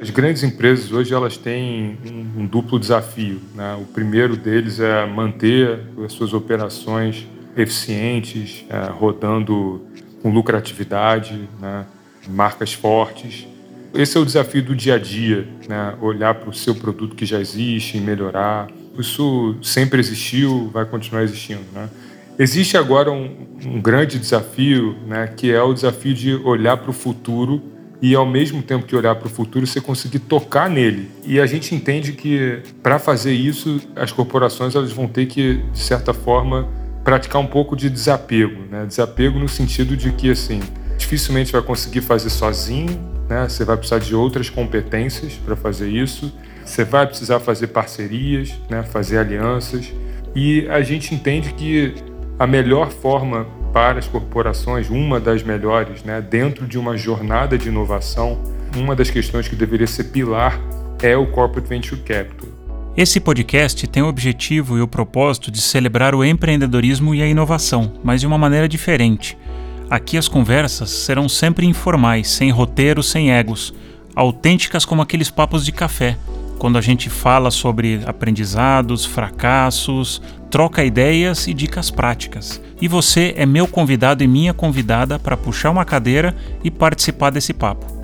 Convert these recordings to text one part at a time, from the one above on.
As grandes empresas hoje elas têm um, um duplo desafio. Né? O primeiro deles é manter as suas operações eficientes, é, rodando com lucratividade, né? marcas fortes. Esse é o desafio do dia a dia, né? olhar para o seu produto que já existe, melhorar. Isso sempre existiu, vai continuar existindo. Né? Existe agora um, um grande desafio, né? que é o desafio de olhar para o futuro e ao mesmo tempo que olhar para o futuro, você conseguir tocar nele. E a gente entende que para fazer isso, as corporações elas vão ter que, de certa forma, praticar um pouco de desapego, né? Desapego no sentido de que assim, dificilmente vai conseguir fazer sozinho, né? Você vai precisar de outras competências para fazer isso. Você vai precisar fazer parcerias, né? Fazer alianças. E a gente entende que a melhor forma para as corporações, uma das melhores, né, dentro de uma jornada de inovação, uma das questões que deveria ser pilar é o Corporate Venture Capital. Esse podcast tem o objetivo e o propósito de celebrar o empreendedorismo e a inovação, mas de uma maneira diferente. Aqui as conversas serão sempre informais, sem roteiro, sem egos, autênticas como aqueles papos de café, quando a gente fala sobre aprendizados, fracassos, troca ideias e dicas práticas. E você é meu convidado e minha convidada para puxar uma cadeira e participar desse papo.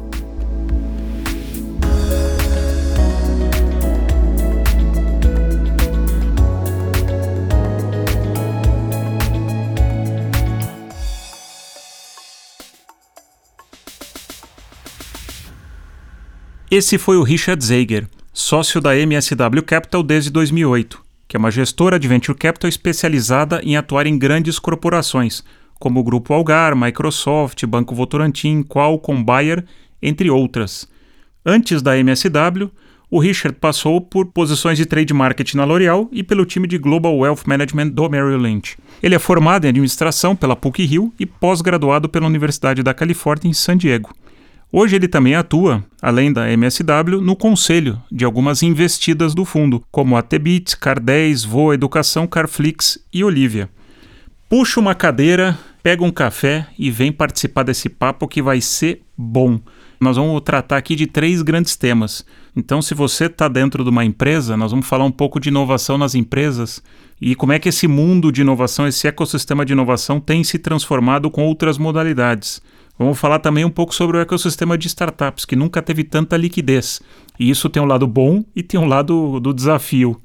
Esse foi o Richard Zeiger, sócio da MSW Capital desde 2008 que é uma gestora de venture capital especializada em atuar em grandes corporações, como o Grupo Algar, Microsoft, Banco Votorantim, Qualcomm, Bayer, entre outras. Antes da MSW, o Richard passou por posições de trade marketing na L'Oréal e pelo time de Global Wealth Management do Merrill Lynch. Ele é formado em administração pela PUC-Rio e pós-graduado pela Universidade da Califórnia em San Diego. Hoje ele também atua, além da MSW, no conselho de algumas investidas do fundo, como a Tebit, Car10, Voa Educação, Carflix e Olivia. Puxa uma cadeira, pega um café e vem participar desse papo que vai ser bom. Nós vamos tratar aqui de três grandes temas. Então, se você está dentro de uma empresa, nós vamos falar um pouco de inovação nas empresas e como é que esse mundo de inovação, esse ecossistema de inovação tem se transformado com outras modalidades. Vamos falar também um pouco sobre o ecossistema de startups, que nunca teve tanta liquidez. E isso tem um lado bom e tem um lado do desafio.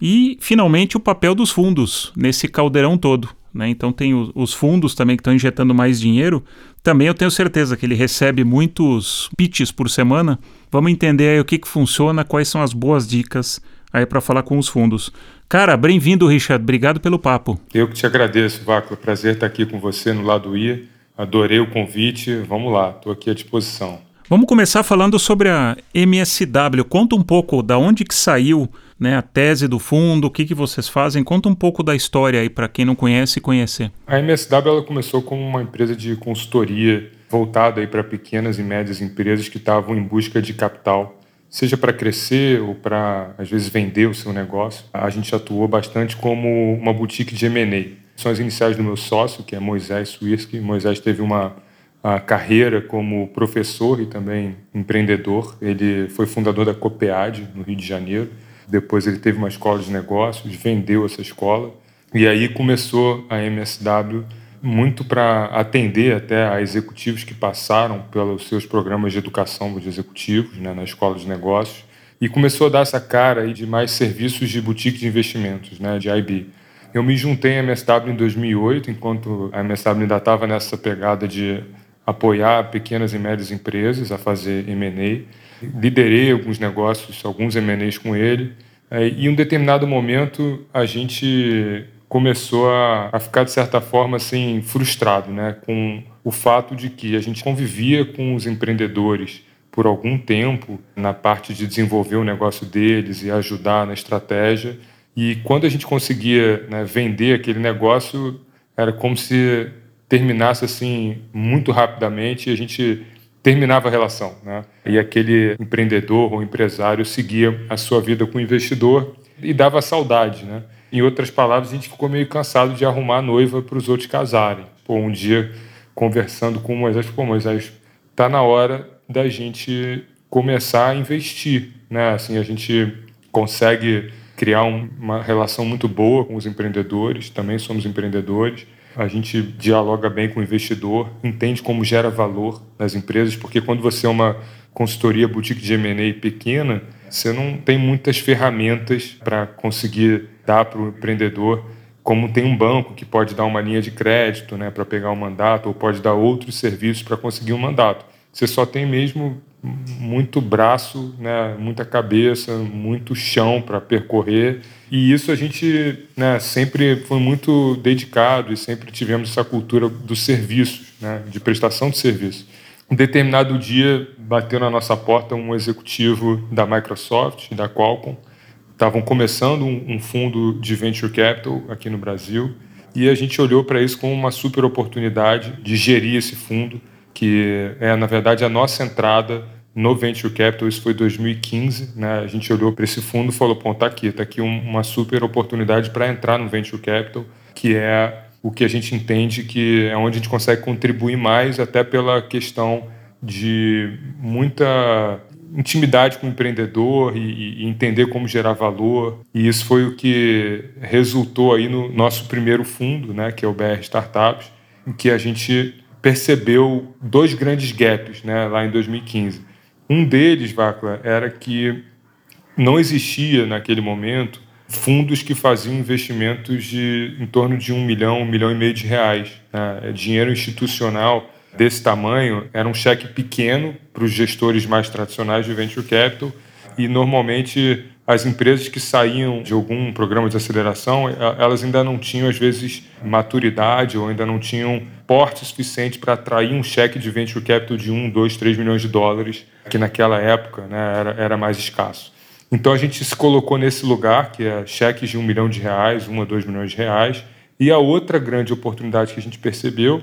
E, finalmente, o papel dos fundos nesse caldeirão todo. Né? Então, tem os fundos também que estão injetando mais dinheiro. Também eu tenho certeza que ele recebe muitos pitches por semana. Vamos entender aí o que, que funciona, quais são as boas dicas aí para falar com os fundos. Cara, bem-vindo, Richard. Obrigado pelo papo. Eu que te agradeço, Vaco. Prazer estar aqui com você no lado IA. Adorei o convite. Vamos lá, estou aqui à disposição. Vamos começar falando sobre a MSW. Conta um pouco da onde que saiu né, a tese do fundo, o que, que vocês fazem. Conta um pouco da história aí para quem não conhece conhecer. A MSW ela começou como uma empresa de consultoria voltada para pequenas e médias empresas que estavam em busca de capital, seja para crescer ou para, às vezes, vender o seu negócio. A gente atuou bastante como uma boutique de M&A são as iniciais do meu sócio, que é Moisés Swirsky. Moisés teve uma carreira como professor e também empreendedor. Ele foi fundador da Copead, no Rio de Janeiro. Depois ele teve uma escola de negócios, vendeu essa escola. E aí começou a MSW muito para atender até a executivos que passaram pelos seus programas de educação de executivos né, na escola de negócios e começou a dar essa cara aí de mais serviços de boutique de investimentos, né, de IB. Eu me juntei à MSW em 2008, enquanto a MSW ainda estava nessa pegada de apoiar pequenas e médias empresas a fazer M&A. Liderei alguns negócios, alguns M&As com ele. É, e em um determinado momento a gente começou a, a, ficar de certa forma assim frustrado, né, com o fato de que a gente convivia com os empreendedores por algum tempo na parte de desenvolver o negócio deles e ajudar na estratégia e quando a gente conseguia né, vender aquele negócio, era como se terminasse assim muito rapidamente e a gente terminava a relação. Né? E aquele empreendedor ou empresário seguia a sua vida com o investidor e dava saudade. Né? Em outras palavras, a gente ficou meio cansado de arrumar a noiva para os outros casarem. Pô, um dia, conversando com o Moisés, pô, Moisés, está na hora da gente começar a investir, né? Assim, a gente consegue criar um, uma relação muito boa com os empreendedores, também somos empreendedores. A gente dialoga bem com o investidor, entende como gera valor nas empresas, porque quando você é uma consultoria boutique de M&A pequena, você não tem muitas ferramentas para conseguir dar para o empreendedor, como tem um banco que pode dar uma linha de crédito né, para pegar um mandato, ou pode dar outros serviços para conseguir um mandato. Você só tem mesmo muito braço, né, muita cabeça, muito chão para percorrer. E isso a gente né, sempre foi muito dedicado e sempre tivemos essa cultura dos serviços, né, de prestação de serviço. Um determinado dia bateu na nossa porta um executivo da Microsoft, da Qualcomm. Estavam começando um, um fundo de venture capital aqui no Brasil e a gente olhou para isso como uma super oportunidade de gerir esse fundo, que é, na verdade, a nossa entrada no Venture Capital, isso foi 2015, né? A gente olhou para esse fundo e falou, pô, tá aqui, tá aqui uma super oportunidade para entrar no Venture Capital, que é o que a gente entende que é onde a gente consegue contribuir mais, até pela questão de muita intimidade com o empreendedor e, e, entender como gerar valor. E isso foi o que resultou aí no nosso primeiro fundo, né, que é o BR Startups, em que a gente percebeu dois grandes gaps né, lá em 2015. Um deles, Vacla, era que não existia naquele momento fundos que faziam investimentos de em torno de um milhão, um milhão e meio de reais. Né? É dinheiro institucional desse tamanho era um cheque pequeno para os gestores mais tradicionais de venture capital e normalmente as empresas que saíam de algum programa de aceleração, elas ainda não tinham, às vezes, maturidade ou ainda não tinham porte suficiente para atrair um cheque de venture capital de 1, 2, 3 milhões de dólares, que naquela época né, era, era mais escasso. Então a gente se colocou nesse lugar, que é cheques de 1 milhão de reais, 1 a 2 milhões de reais. E a outra grande oportunidade que a gente percebeu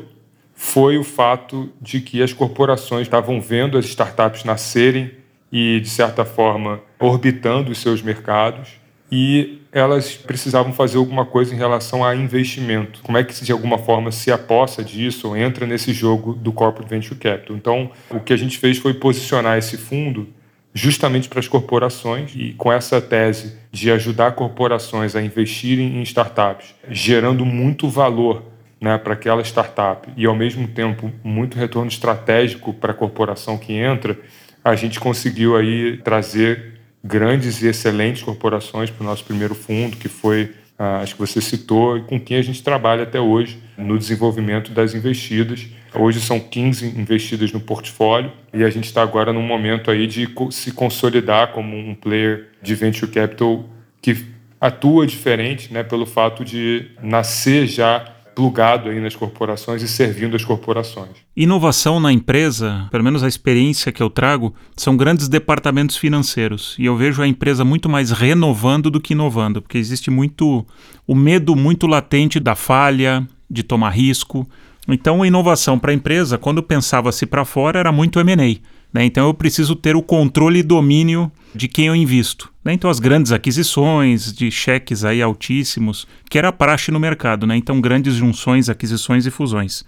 foi o fato de que as corporações estavam vendo as startups nascerem e, de certa forma, orbitando os seus mercados e elas precisavam fazer alguma coisa em relação a investimento. Como é que, de alguma forma, se aposta disso ou entra nesse jogo do Corporate Venture Capital? Então, o que a gente fez foi posicionar esse fundo justamente para as corporações e com essa tese de ajudar corporações a investirem em startups, gerando muito valor né, para aquela startup e, ao mesmo tempo, muito retorno estratégico para a corporação que entra, a gente conseguiu aí trazer grandes e excelentes corporações para o nosso primeiro fundo, que foi, acho que você citou, e com quem a gente trabalha até hoje no desenvolvimento das investidas. Hoje são 15 investidas no portfólio e a gente está agora num momento aí de se consolidar como um player de venture capital que atua diferente, né, pelo fato de nascer já plugado aí nas corporações e servindo as corporações. Inovação na empresa, pelo menos a experiência que eu trago, são grandes departamentos financeiros. E eu vejo a empresa muito mais renovando do que inovando, porque existe muito o medo muito latente da falha, de tomar risco. Então, a inovação para a empresa, quando pensava-se para fora, era muito M&A. Né? Então, eu preciso ter o controle e domínio de quem eu invisto. Né? Então, as grandes aquisições de cheques aí altíssimos, que era praxe no mercado. Né? Então, grandes junções, aquisições e fusões.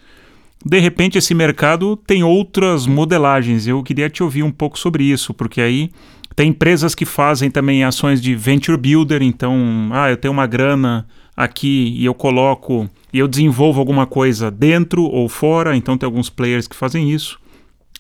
De repente, esse mercado tem outras modelagens. Eu queria te ouvir um pouco sobre isso, porque aí tem empresas que fazem também ações de venture builder. Então, ah, eu tenho uma grana aqui e eu coloco e eu desenvolvo alguma coisa dentro ou fora. Então, tem alguns players que fazem isso.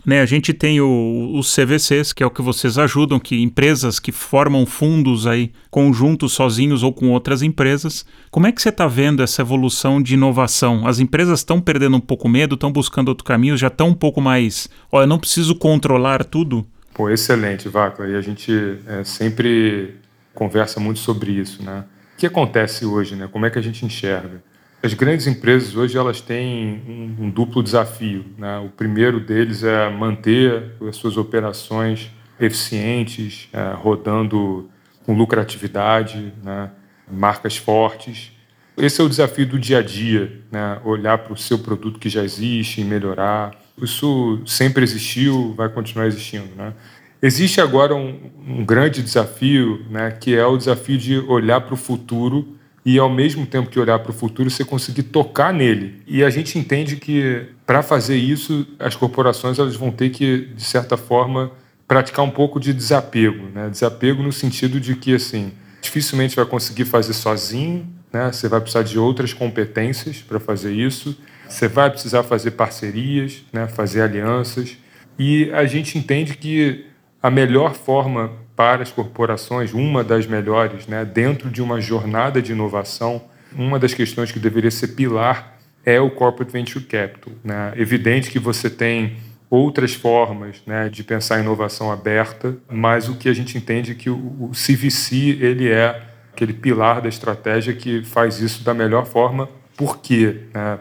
Né, a gente tem os CVCs, que é o que vocês ajudam, que empresas que formam fundos aí conjuntos sozinhos ou com outras empresas. Como é que você está vendo essa evolução de inovação? As empresas estão perdendo um pouco medo, estão buscando outro caminho, já estão um pouco mais. Olha, não preciso controlar tudo? Pô, excelente, Vaca. E a gente é, sempre conversa muito sobre isso, né? O que acontece hoje, né? Como é que a gente enxerga? As grandes empresas hoje elas têm um, um duplo desafio. Né? O primeiro deles é manter as suas operações eficientes, é, rodando com lucratividade, né? marcas fortes. Esse é o desafio do dia a dia, né? olhar para o seu produto que já existe e melhorar. Isso sempre existiu, vai continuar existindo. Né? Existe agora um, um grande desafio, né? que é o desafio de olhar para o futuro e ao mesmo tempo que olhar para o futuro, você conseguir tocar nele. E a gente entende que para fazer isso, as corporações elas vão ter que, de certa forma, praticar um pouco de desapego, né? Desapego no sentido de que assim, dificilmente vai conseguir fazer sozinho, né? Você vai precisar de outras competências para fazer isso. Você vai precisar fazer parcerias, né? Fazer alianças. E a gente entende que a melhor forma para as corporações, uma das melhores, né, dentro de uma jornada de inovação, uma das questões que deveria ser pilar é o corporate venture capital. Né? Evidente que você tem outras formas né, de pensar inovação aberta, mas o que a gente entende é que o, CVC ele é aquele pilar da estratégia que faz isso da melhor forma. Por quê, né?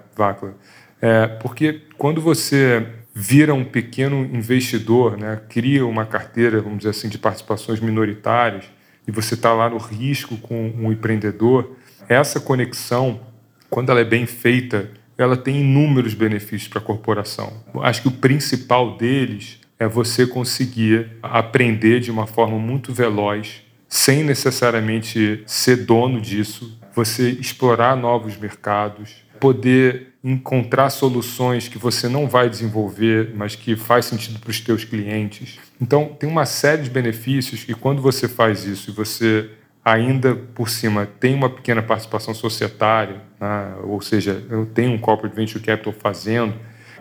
É, porque quando você vira um pequeno investidor, né, cria uma carteira, vamos dizer assim, de participações minoritárias, e você está lá no risco com um empreendedor, essa conexão, quando ela é bem feita, ela tem inúmeros benefícios para a corporação. Acho que o principal deles é você conseguir aprender de uma forma muito veloz, sem necessariamente ser dono disso, você explorar novos mercados, poder encontrar soluções que você não vai desenvolver, mas que faz sentido para os teus clientes. Então, tem uma série de benefícios que quando você faz isso e você ainda por cima tem uma pequena participação societária, né? ou seja, eu tenho um corporate venture capital fazendo,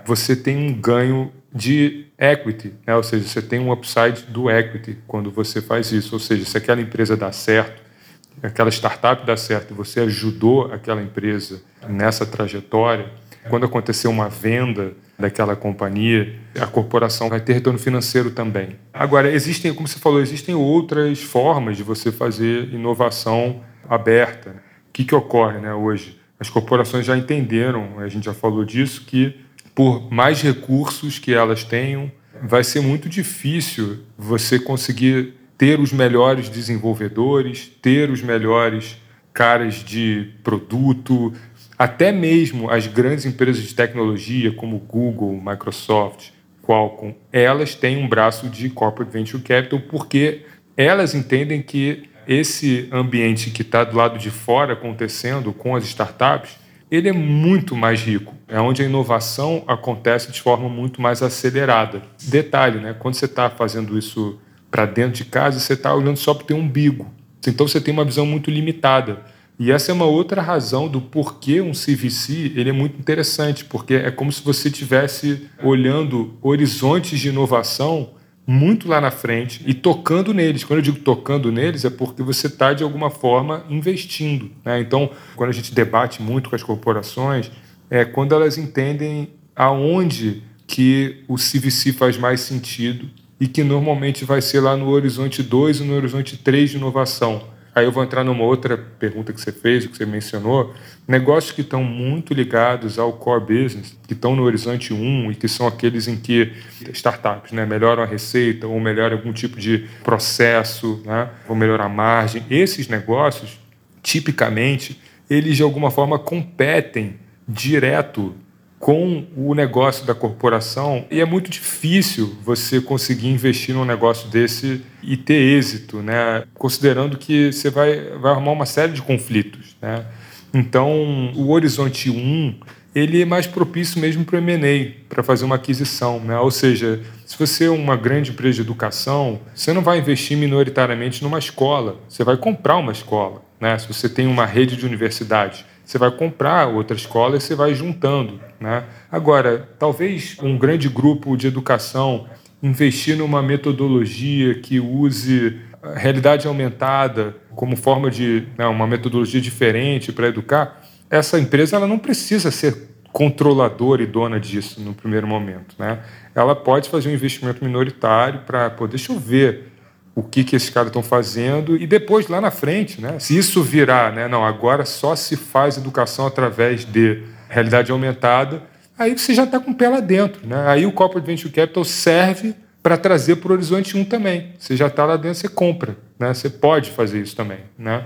você tem um ganho de equity, né? ou seja, você tem um upside do equity quando você faz isso. Ou seja, se aquela empresa dá certo, aquela startup dá certo você ajudou aquela empresa nessa trajetória, quando acontecer uma venda daquela companhia, a corporação vai ter retorno financeiro também. Agora, existem, como você falou, existem outras formas de você fazer inovação aberta. O que, que ocorre né, hoje? As corporações já entenderam, a gente já falou disso, que por mais recursos que elas tenham, vai ser muito difícil você conseguir ter os melhores desenvolvedores, ter os melhores caras de produto, até mesmo as grandes empresas de tecnologia como Google, Microsoft, Qualcomm, elas têm um braço de corporate venture capital porque elas entendem que esse ambiente que está do lado de fora acontecendo com as startups, ele é muito mais rico. É onde a inovação acontece de forma muito mais acelerada. Detalhe, né? Quando você está fazendo isso para dentro de casa, você está olhando só para o teu umbigo. Então você tem uma visão muito limitada. E essa é uma outra razão do porquê um CVC ele é muito interessante, porque é como se você estivesse olhando horizontes de inovação muito lá na frente e tocando neles. Quando eu digo tocando neles, é porque você está, de alguma forma, investindo. Né? Então, quando a gente debate muito com as corporações, é quando elas entendem aonde que o CVC faz mais sentido e que normalmente vai ser lá no horizonte 2 e no horizonte 3 de inovação. Aí eu vou entrar numa outra pergunta que você fez, que você mencionou. Negócios que estão muito ligados ao core business, que estão no horizonte 1 e que são aqueles em que startups né, melhoram a receita ou melhoram algum tipo de processo, né, ou melhorar a margem. Esses negócios, tipicamente, eles de alguma forma competem direto com o negócio da corporação e é muito difícil você conseguir investir num negócio desse e ter êxito, né? Considerando que você vai, vai arrumar uma série de conflitos, né? Então, o Horizonte 1, ele é mais propício mesmo para o M&A, para fazer uma aquisição, né? Ou seja, se você é uma grande empresa de educação, você não vai investir minoritariamente numa escola, você vai comprar uma escola, né? Se você tem uma rede de universidade, você vai comprar outra escola e você vai juntando. Né? Agora, talvez um grande grupo de educação investir numa metodologia que use realidade aumentada como forma de né, uma metodologia diferente para educar, essa empresa ela não precisa ser controladora e dona disso no primeiro momento. Né? Ela pode fazer um investimento minoritário para poder deixa eu ver o que, que esses caras estão fazendo e depois lá na frente, né? Se isso virar, né? Não, agora só se faz educação através de realidade aumentada, aí você já está com o pé lá dentro, né? Aí o Corporate Venture Capital serve para trazer para o Horizonte 1 também. Você já está lá dentro, você compra, né? Você pode fazer isso também, né?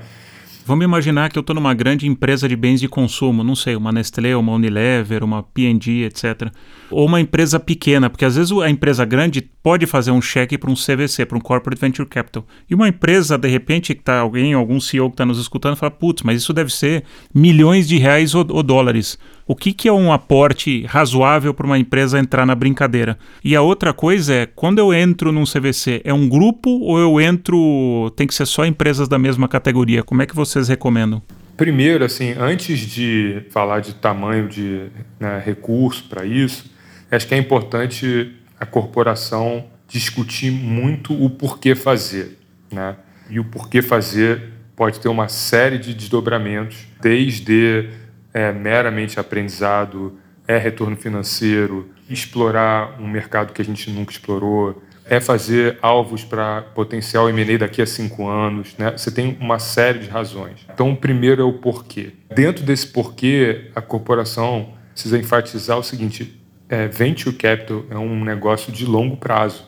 Vamos imaginar que eu estou numa grande empresa de bens de consumo, não sei, uma Nestlé, uma Unilever, uma P&G, etc. Ou uma empresa pequena, porque às vezes a empresa grande pode fazer um cheque para um CVC, para um Corporate Venture Capital. E uma empresa, de repente, que está alguém, algum CEO que está nos escutando, fala, putz, mas isso deve ser milhões de reais ou, ou dólares. O que, que é um aporte razoável para uma empresa entrar na brincadeira? E a outra coisa é, quando eu entro num CVC, é um grupo ou eu entro, tem que ser só empresas da mesma categoria? Como é que vocês recomendam? Primeiro, assim, antes de falar de tamanho de né, recurso para isso, acho que é importante a corporação discutir muito o porquê fazer. Né? E o porquê fazer pode ter uma série de desdobramentos, desde é, meramente aprendizado, é retorno financeiro, explorar um mercado que a gente nunca explorou, é fazer alvos para potencial M&A daqui a cinco anos. Né? Você tem uma série de razões. Então, o primeiro é o porquê. Dentro desse porquê, a corporação precisa enfatizar o seguinte: é, venture capital é um negócio de longo prazo.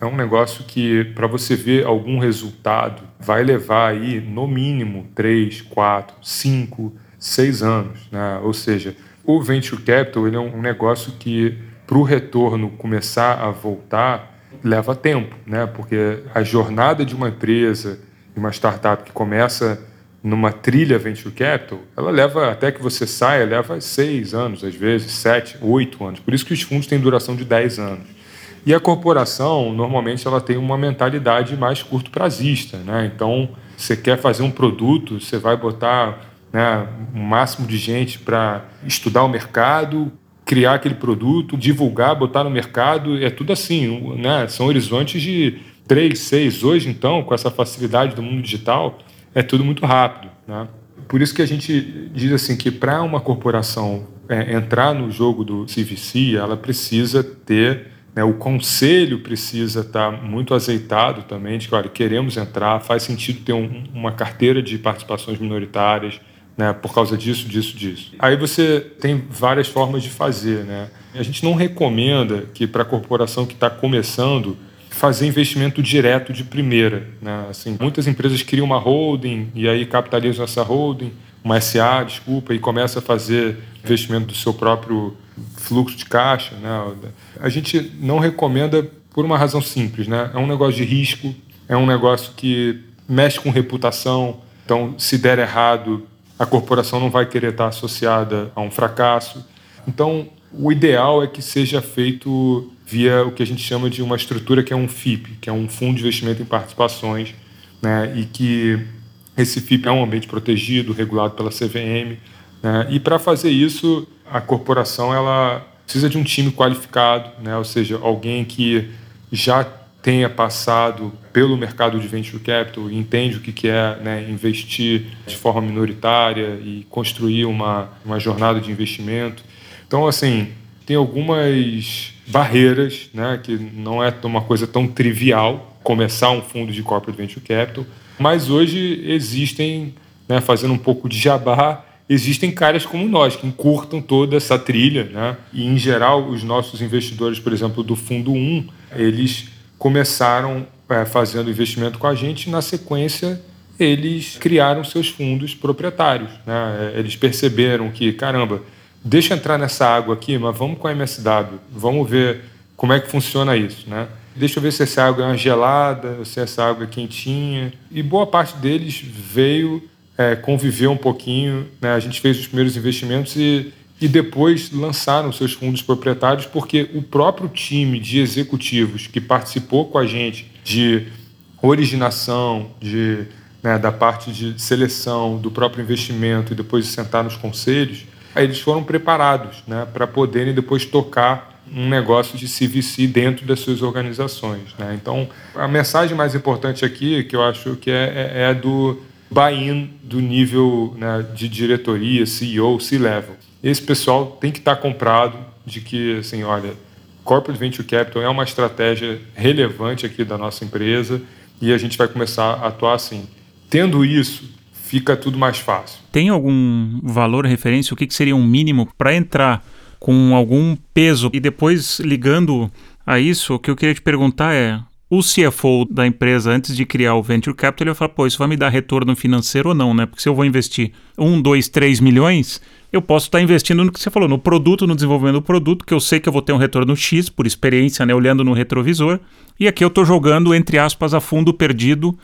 É um negócio que, para você ver algum resultado, vai levar aí, no mínimo, três, quatro, cinco, seis anos. Né? Ou seja, o venture capital ele é um negócio que, para o retorno começar a voltar, leva tempo, né? porque a jornada de uma empresa, de uma startup que começa numa trilha venture capital, ela leva até que você saia, leva seis anos, às vezes, sete, oito anos. Por isso que os fundos têm duração de dez anos. E a corporação, normalmente, ela tem uma mentalidade mais curto prazista. Né? Então, você quer fazer um produto, você vai botar né, o máximo de gente para estudar o mercado, criar aquele produto, divulgar, botar no mercado, é tudo assim, né? São horizontes de três, seis. Hoje, então, com essa facilidade do mundo digital, é tudo muito rápido, né? Por isso que a gente diz assim que para uma corporação é, entrar no jogo do CVC, ela precisa ter né, o conselho precisa estar muito azeitado também, de que, olha, queremos entrar, faz sentido ter um, uma carteira de participações minoritárias, né, por causa disso, disso, disso. Aí você tem várias formas de fazer. Né? A gente não recomenda que para a corporação que está começando fazer investimento direto de primeira. Né? Assim, muitas empresas criam uma holding e aí capitalizam essa holding, uma SA, desculpa, e começa a fazer investimento do seu próprio fluxo de caixa. Né? A gente não recomenda por uma razão simples. Né? É um negócio de risco, é um negócio que mexe com reputação. Então, se der errado, a corporação não vai querer estar associada a um fracasso. Então, o ideal é que seja feito via o que a gente chama de uma estrutura que é um FIP, que é um Fundo de Investimento em Participações, né, e que esse FIP é um ambiente protegido, regulado pela CVM. Né, e para fazer isso, a corporação ela precisa de um time qualificado, né, ou seja, alguém que já tenha passado pelo mercado de venture capital e entende o que é né, investir de forma minoritária e construir uma, uma jornada de investimento. Então, assim, tem algumas barreiras, né, que não é uma coisa tão trivial começar um fundo de corporate venture capital, mas hoje existem, né, fazendo um pouco de jabá, existem caras como nós que encurtam toda essa trilha, né? E em geral os nossos investidores, por exemplo, do fundo 1, eles começaram é, fazendo investimento com a gente, e na sequência eles criaram seus fundos proprietários. Né? Eles perceberam que, caramba, deixa entrar nessa água aqui, mas vamos com a MSW, vamos ver como é que funciona isso. Né? Deixa eu ver se essa água é uma gelada, se essa água é quentinha. E boa parte deles veio é, conviver um pouquinho. Né? A gente fez os primeiros investimentos e e depois lançaram seus fundos proprietários, porque o próprio time de executivos que participou com a gente de originação, de, né, da parte de seleção, do próprio investimento e depois de sentar nos conselhos, eles foram preparados né, para poderem depois tocar um negócio de CVC dentro das suas organizações. Né? Então, a mensagem mais importante aqui, que eu acho que é, é, é do buy-in do nível né, de diretoria, CEO, C-level esse pessoal tem que estar comprado de que, assim, olha, Corporate Venture Capital é uma estratégia relevante aqui da nossa empresa e a gente vai começar a atuar assim. Tendo isso, fica tudo mais fácil. Tem algum valor referência? O que, que seria um mínimo para entrar com algum peso? E depois, ligando a isso, o que eu queria te perguntar é: o CFO da empresa, antes de criar o Venture Capital, ele vai falar, pô, isso vai me dar retorno financeiro ou não, né? Porque se eu vou investir um, dois, três milhões, eu posso estar investindo no que você falou, no produto, no desenvolvimento do produto, que eu sei que eu vou ter um retorno X, por experiência, né? Olhando no retrovisor. E aqui eu estou jogando, entre aspas, a fundo perdido,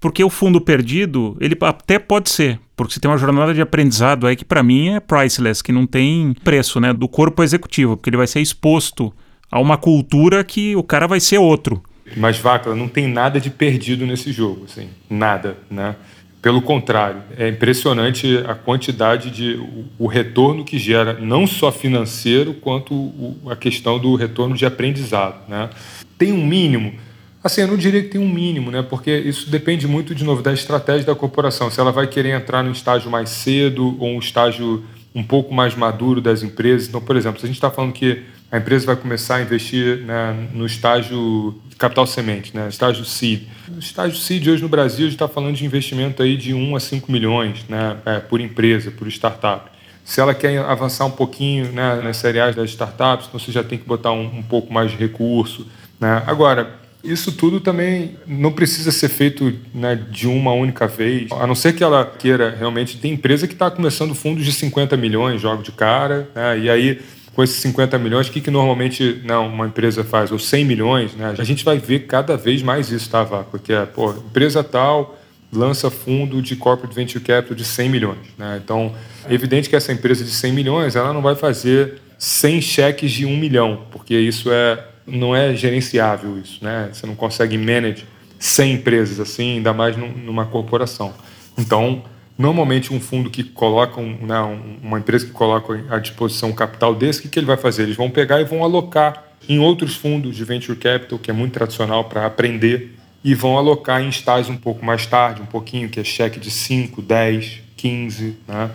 porque o fundo perdido, ele até pode ser, porque você tem uma jornada de aprendizado aí que para mim é priceless, que não tem preço, né? Do corpo executivo, porque ele vai ser exposto a uma cultura que o cara vai ser outro. Mas, Vaca, não tem nada de perdido nesse jogo, assim, nada, né? Pelo contrário, é impressionante a quantidade de o, retorno que gera, não só financeiro, quanto a questão do retorno de aprendizado, né? Tem um mínimo, assim, eu não diria que tem um mínimo, né? Porque isso depende muito de novo da estratégia da corporação. Se ela vai querer entrar num estágio mais cedo ou um estágio um pouco mais maduro das empresas. Então, por exemplo, se a gente está falando que a empresa vai começar a investir né, no estágio capital semente, né, estágio seed. O estágio seed hoje no Brasil a gente está falando de investimento aí de 1 a 5 milhões né, é, por empresa, por startup. Se ela quer avançar um pouquinho né, nas cereais das startups, então você já tem que botar um, um pouco mais de recurso. Né? Agora, isso tudo também não precisa ser feito né, de uma única vez, a não ser que ela queira realmente. Tem empresa que está começando fundos de 50 milhões, jogo de cara, né, e aí com esses 50 milhões, o que, que normalmente não, né, uma empresa faz? Ou 100 milhões, né? A gente vai ver cada vez mais isso, tá, Vá? Porque, pô, empresa tal lança fundo de corporate venture capital de 100 milhões, né? Então, é evidente que essa empresa de 100 milhões, ela não vai fazer 100 cheques de 1 milhão, porque isso é não é gerenciável isso, né? Você não consegue manage 100 empresas assim, ainda mais numa corporação. Então, Normalmente, um fundo que coloca, um, né, uma empresa que coloca à disposição um capital desse, o que, que ele vai fazer? Eles vão pegar e vão alocar em outros fundos de venture capital, que é muito tradicional para aprender, e vão alocar em estágios um pouco mais tarde, um pouquinho, que é cheque de 5, 10, 15, né?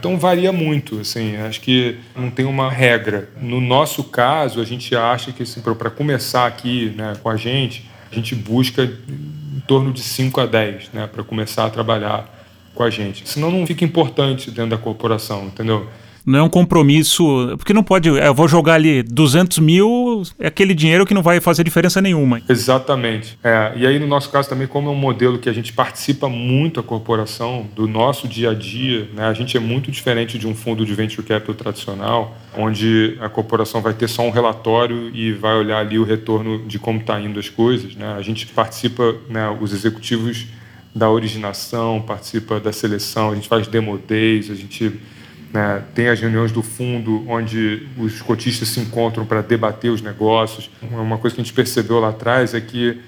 Então varia muito, assim, acho que não tem uma regra. No nosso caso, a gente acha que assim, para começar aqui né, com a gente, a gente busca em torno de 5 a 10, né, para começar a trabalhar com a gente. Senão não fica importante dentro da corporação, entendeu? Não é um compromisso, porque não pode, eu vou jogar ali 200 mil, é aquele dinheiro que não vai fazer diferença nenhuma. Exatamente. É, e aí, no nosso caso também, como é um modelo que a gente participa muito a corporação, do nosso dia a dia, né, a gente é muito diferente de um fundo de venture capital tradicional, onde a corporação vai ter só um relatório e vai olhar ali o retorno de como está indo as coisas. Né? A gente participa, né, os executivos da originação, participa da seleção, a gente faz demo days, a gente né, tem as reuniões do fundo onde os cotistas se encontram para debater os negócios. Uma coisa que a gente percebeu lá atrás é que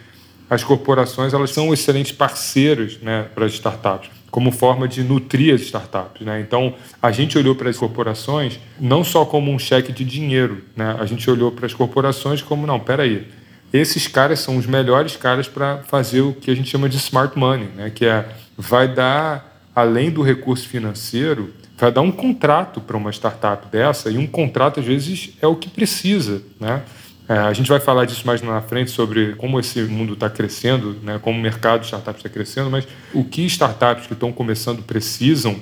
as corporações elas são excelentes parceiros né, para as startups, como forma de nutrir as startups. Né? Então, a gente olhou para as corporações não só como um cheque de dinheiro, né? a gente olhou para as corporações como, não, peraí, aí esses caras são os melhores caras para fazer o que a gente chama de smart money, né? que é vai dar, além do recurso financeiro, vai dar um contrato para uma startup dessa, e um contrato, às vezes, é o que precisa. Né? É, a gente vai falar disso mais na frente sobre como esse mundo está crescendo, né? como o mercado de startups está crescendo, mas o que startups que estão começando precisam,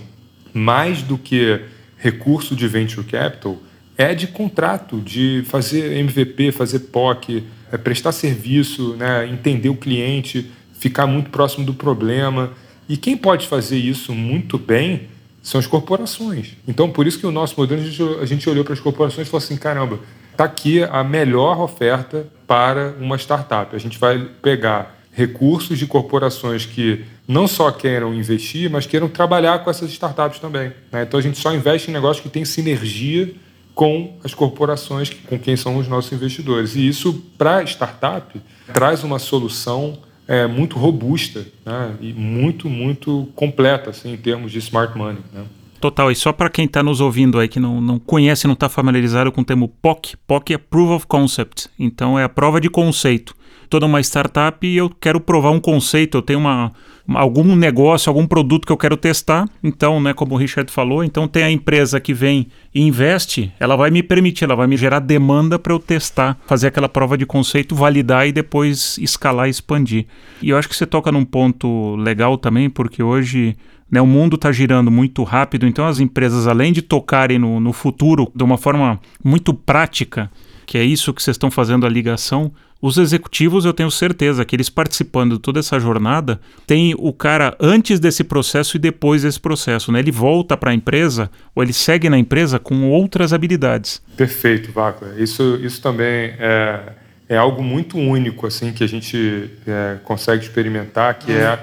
mais do que recurso de venture capital, é de contrato, de fazer MVP, fazer POC, é prestar serviço, né, entender o cliente, ficar muito próximo do problema. E quem pode fazer isso muito bem são as corporações. Então, por isso que o nosso modelo, a gente, a gente olhou para as corporações e falou assim: caramba, está aqui a melhor oferta para uma startup. A gente vai pegar recursos de corporações que não só queiram investir, mas queiram trabalhar com essas startups também. Né? Então, a gente só investe em negócios que têm sinergia com as corporações com quem são os nossos investidores. E isso, para startup, traz uma solução é, muito robusta né? e muito, muito completa assim, em termos de smart money. Né? Total, e só para quem está nos ouvindo aí que não, não conhece, não está familiarizado com o termo POC, POC é Proof of Concept, então é a prova de conceito. Toda uma startup e eu quero provar um conceito, eu tenho uma, algum negócio, algum produto que eu quero testar. Então, né, como o Richard falou, então tem a empresa que vem e investe, ela vai me permitir, ela vai me gerar demanda para eu testar, fazer aquela prova de conceito, validar e depois escalar e expandir. E eu acho que você toca num ponto legal também, porque hoje né, o mundo está girando muito rápido, então as empresas, além de tocarem no, no futuro de uma forma muito prática, que é isso que vocês estão fazendo a ligação, Os executivos, eu tenho certeza que eles participando de toda essa jornada, tem o cara antes desse processo e depois desse processo. Né? Ele volta para a empresa ou ele segue na empresa com outras habilidades. Perfeito, Vaco. Isso, isso também é, é algo muito único assim que a gente é, consegue experimentar, que é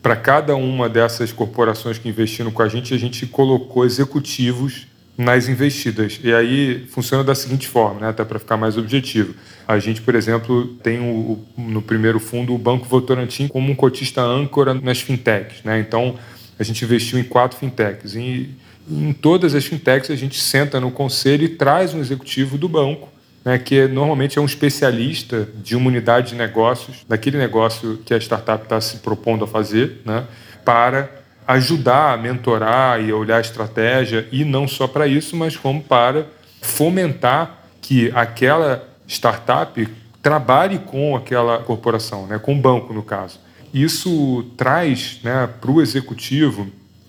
para cada uma dessas corporações que investiram com a gente, a gente colocou executivos nas investidas. E aí funciona da seguinte forma, né, até para ficar mais objetivo. A gente, por exemplo, tem o, no primeiro fundo o Banco Votorantim como um cotista âncora nas fintechs. Né? Então, a gente investiu em quatro fintechs. E em todas as fintechs, a gente senta no conselho e traz um executivo do banco, né, que normalmente é um especialista de uma unidade de negócios, daquele negócio que a startup está se propondo a fazer, né, para ajudar mentorar e olhar a estratégia, e não só para isso, mas como para fomentar que aquela startup trabalhe com aquela corporação, né, com o banco, no caso. Isso traz né, para o executivo,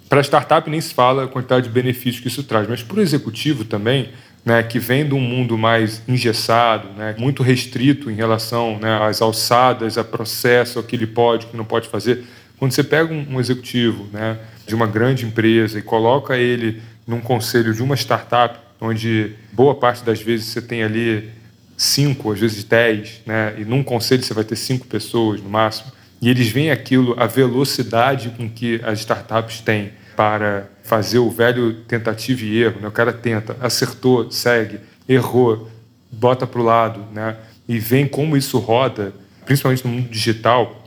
para a startup nem se fala a quantidade de benefícios que isso traz, mas para o executivo também, né, que vem de um mundo mais engessado, né, muito restrito em relação né, às alçadas, a processo, o que ele pode, o que não pode fazer, quando você pega um, executivo né, de uma grande empresa e coloca ele num conselho de uma startup, onde boa parte das vezes você tem ali cinco, às vezes dez, né, e num conselho você vai ter cinco pessoas no máximo, e eles veem aquilo, a velocidade com que as startups têm para fazer o velho tentativa e erro. Né? O cara tenta, acertou, segue, errou, bota para o lado, né? e vem como isso roda, principalmente no mundo digital,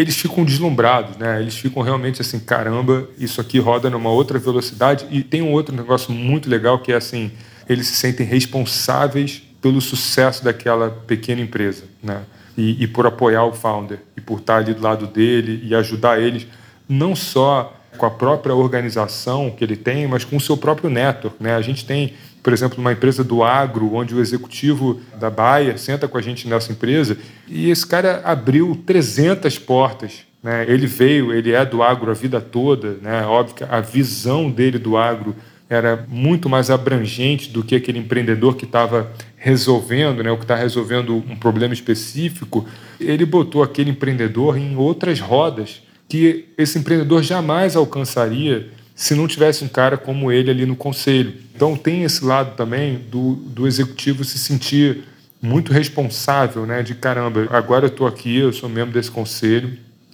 eles ficam deslumbrados, né? Eles ficam realmente assim, caramba, isso aqui roda numa outra velocidade. E tem um outro negócio muito legal que é assim, eles se sentem responsáveis pelo sucesso daquela pequena empresa, né? E, e por apoiar o founder e por estar ali do lado dele e ajudar eles, não só com a própria organização que ele tem, mas com o seu próprio network, né? A gente tem por exemplo, uma empresa do agro, onde o executivo da Baia senta com a gente nessa empresa, e esse cara abriu 300 portas. Né? Ele veio, ele é do agro a vida toda, né? óbvio que a visão dele do agro era muito mais abrangente do que aquele empreendedor que estava resolvendo, né, o que está resolvendo um problema específico, ele botou aquele empreendedor em outras rodas que esse empreendedor jamais alcançaria se não tivesse um cara como ele ali no conselho. Então tem esse lado também do, do executivo se sentir muito responsável, né? De caramba, agora eu estou aqui, eu sou membro desse conselho,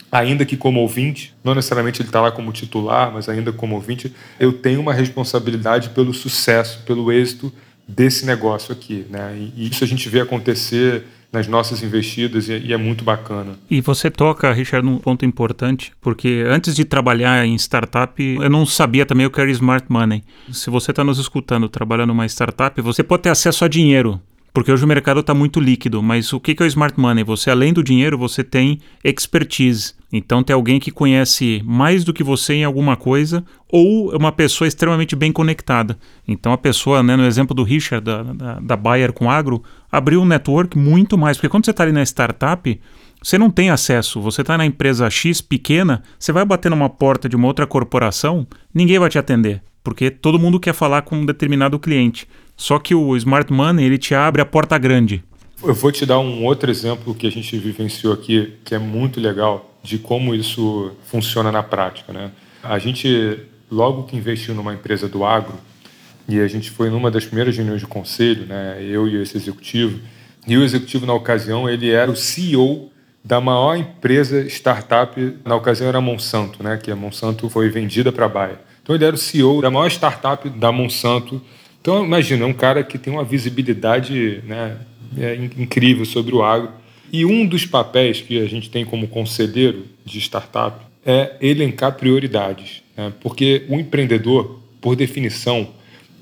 ainda que como ouvinte, não necessariamente ele está lá como titular, mas ainda como ouvinte, eu tenho uma responsabilidade pelo sucesso, pelo êxito desse negócio aqui, né? E isso a gente vê acontecer nas nossas investidas e, é muito bacana. E você toca, Richard, num ponto importante, porque antes de trabalhar em startup, eu não sabia também o que era smart money. Se você está nos escutando trabalhando numa startup, você pode ter acesso a dinheiro porque hoje o mercado está muito líquido, mas o que é o smart money? Você, além do dinheiro, você tem expertise. Então, tem alguém que conhece mais do que você em alguma coisa ou uma pessoa extremamente bem conectada. Então, a pessoa, né, no exemplo do Richard, da, da, da Bayer com agro, abriu um network muito mais. Porque quando você está ali na startup, você não tem acesso. Você está na empresa X pequena, você vai bater numa porta de uma outra corporação, ninguém vai te atender. Porque todo mundo quer falar com um determinado cliente. Só que o Smart Money ele te abre a porta grande. Eu vou te dar um outro exemplo que a gente vivenciou aqui, que é muito legal, de como isso funciona na prática. Né? A gente, logo que investiu numa empresa do agro, e a gente foi numa das primeiras reuniões de conselho, né, eu e esse executivo, e o executivo, na ocasião, ele era o CEO da maior empresa startup, na ocasião era a Monsanto, né, que a Monsanto foi vendida para a Baia. Então ele era o CEO da maior startup da Monsanto então, imagina, é um cara que tem uma visibilidade né, é, incrível sobre o agro. E um dos papéis que a gente tem como conselheiro de startup é elencar prioridades. Né? Porque o empreendedor, por definição,